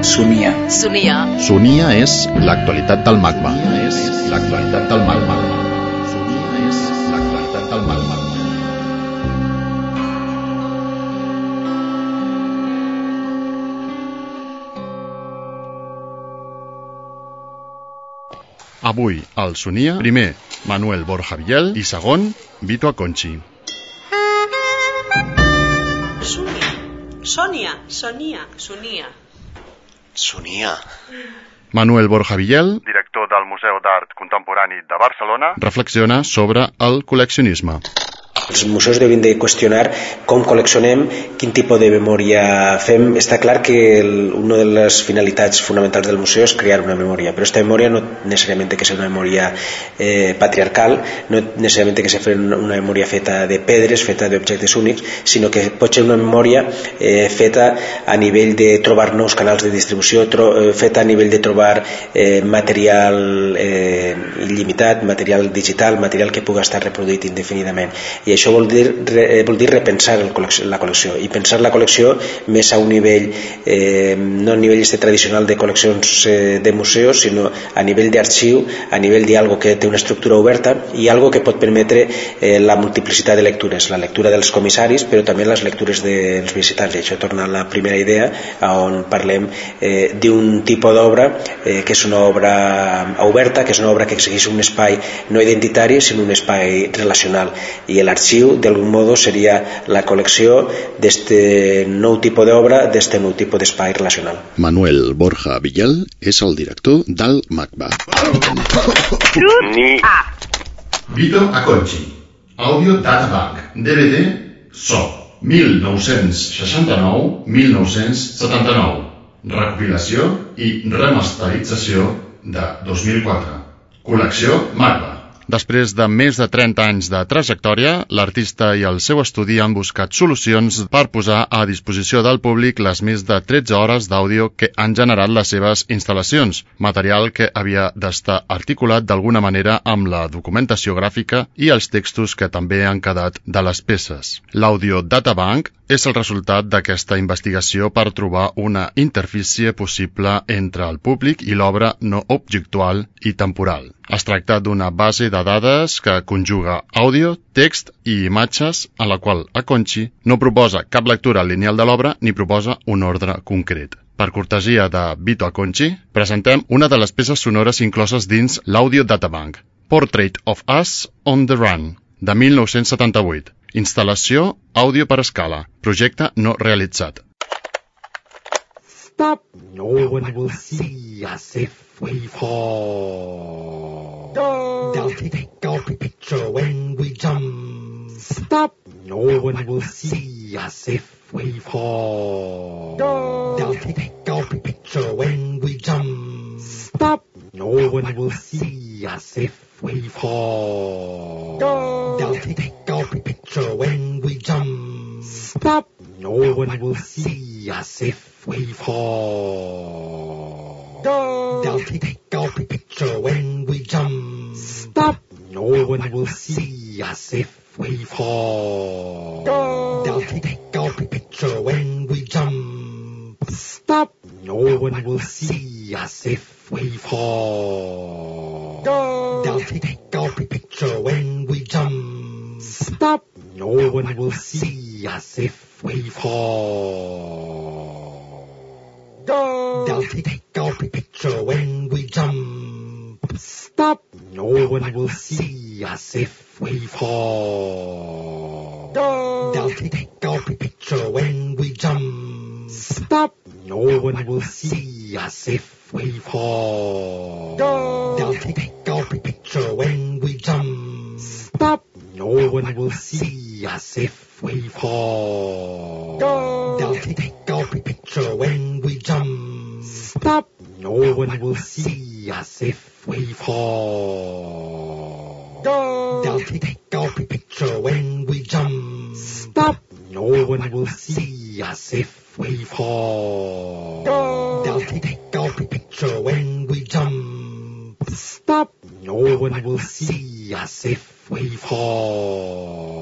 Sonia. Sonia és l'actualitat del magma. Sonia és l'actualitat del magma. Sonia és l'actualitat del magma. Avui, al Sonia, primer, Manuel Borja Villel i segon, Vito Aconchi. Sonia. Sònia, Sonia, Sonia. Sonia. Manuel Borja Villel director del Museu d'Art Contemporani de Barcelona, reflexiona sobre el col·leccionisme. Els museus devien de qüestionar com col·leccionem, quin tipus de memòria fem. Està clar que el, una de les finalitats fonamentals del museu és crear una memòria, però aquesta memòria no necessàriament que ser una memòria eh, patriarcal, no necessàriament que ser una, memòria feta de pedres, feta d'objectes únics, sinó que pot ser una memòria eh, feta a nivell de trobar nous canals de distribució, tro, eh, feta a nivell de trobar eh, material eh, il·limitat, material digital, material que pugui estar reproduït indefinidament. I això vol dir, re, eh, vol dir repensar el col·lecció, la col·lecció. I pensar la col·lecció més a un nivell eh, no a nivell este tradicional de col·leccions eh, de museus sinó a nivell d'arxiu a nivell d'algo que té una estructura oberta i algo que pot permetre eh, la multiplicitat de lectures la lectura dels comissaris però també les lectures dels visitants. I això torna a la primera idea on parlem eh, d'un tipus d'obra eh, que és una obra oberta que és una obra que segueix un espai no identitari sinó un espai relacional. I l'arxiu d'algun modo seria la col·lecció d'este nou tipus d'obra, d'este nou tipus d'espai relacional. Manuel Borja Villel és el director del MACBA. Ni. Vito Aconchi. Audio Databank. DVD. So. 1969-1979. Recopilació i remasterització de 2004. Col·lecció MACBA. Després de més de 30 anys de trajectòria, l'artista i el seu estudi han buscat solucions per posar a disposició del públic les més de 13 hores d'àudio que han generat les seves instal·lacions, material que havia d'estar articulat d'alguna manera amb la documentació gràfica i els textos que també han quedat de les peces. L'Audio Databank és el resultat d'aquesta investigació per trobar una interfície possible entre el públic i l'obra no objectual i temporal. Es tracta d'una base de dades que conjuga àudio, text i imatges en la qual Aconchi no proposa cap lectura lineal de l'obra ni proposa un ordre concret. Per cortesia de Vito Aconchi, presentem una de les peces sonores incloses dins l'Audio Databank, Portrait of Us on the Run, de 1978. Instal·lació àudio per escala. Projecte no realitzat. Stop! No one will see us if we fall. They'll take our picture when we jump. Stop! No one will see us if we fall. They'll take our picture when we jump. Stop! No one will see us if we fall. They'll take our picture when we jump. Stop! No one will see us if we fall. They'll take our picture when we jump. Stop! No one will see us if we fall. They'll take our picture when we jump. Stop! No one will see us if we fall. They'll take our picture when we jump. Stop! No one will see us if we fall. They'll take our picture when we jump. Stop! No one will see us if we fall. They'll take our picture when we jump. Stop! No one will see us if we fall. They'll take our picture when we jump. Stop! No one will see us if we fall. They'll take our picture when we jump. Stop! No, one, will see us if we fall. Go! They'll take, a our picture when we jump. Stop! No, one, will see us if we fall. Go! They'll take, a our picture when we jump. Stop! No, one will see us if we fall.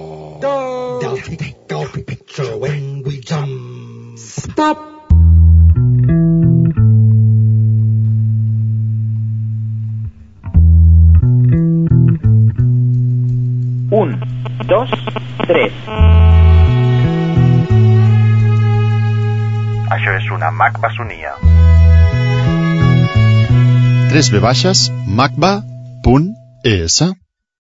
Dos, tres. Això és una macbasonia. 3 v baixes macba.es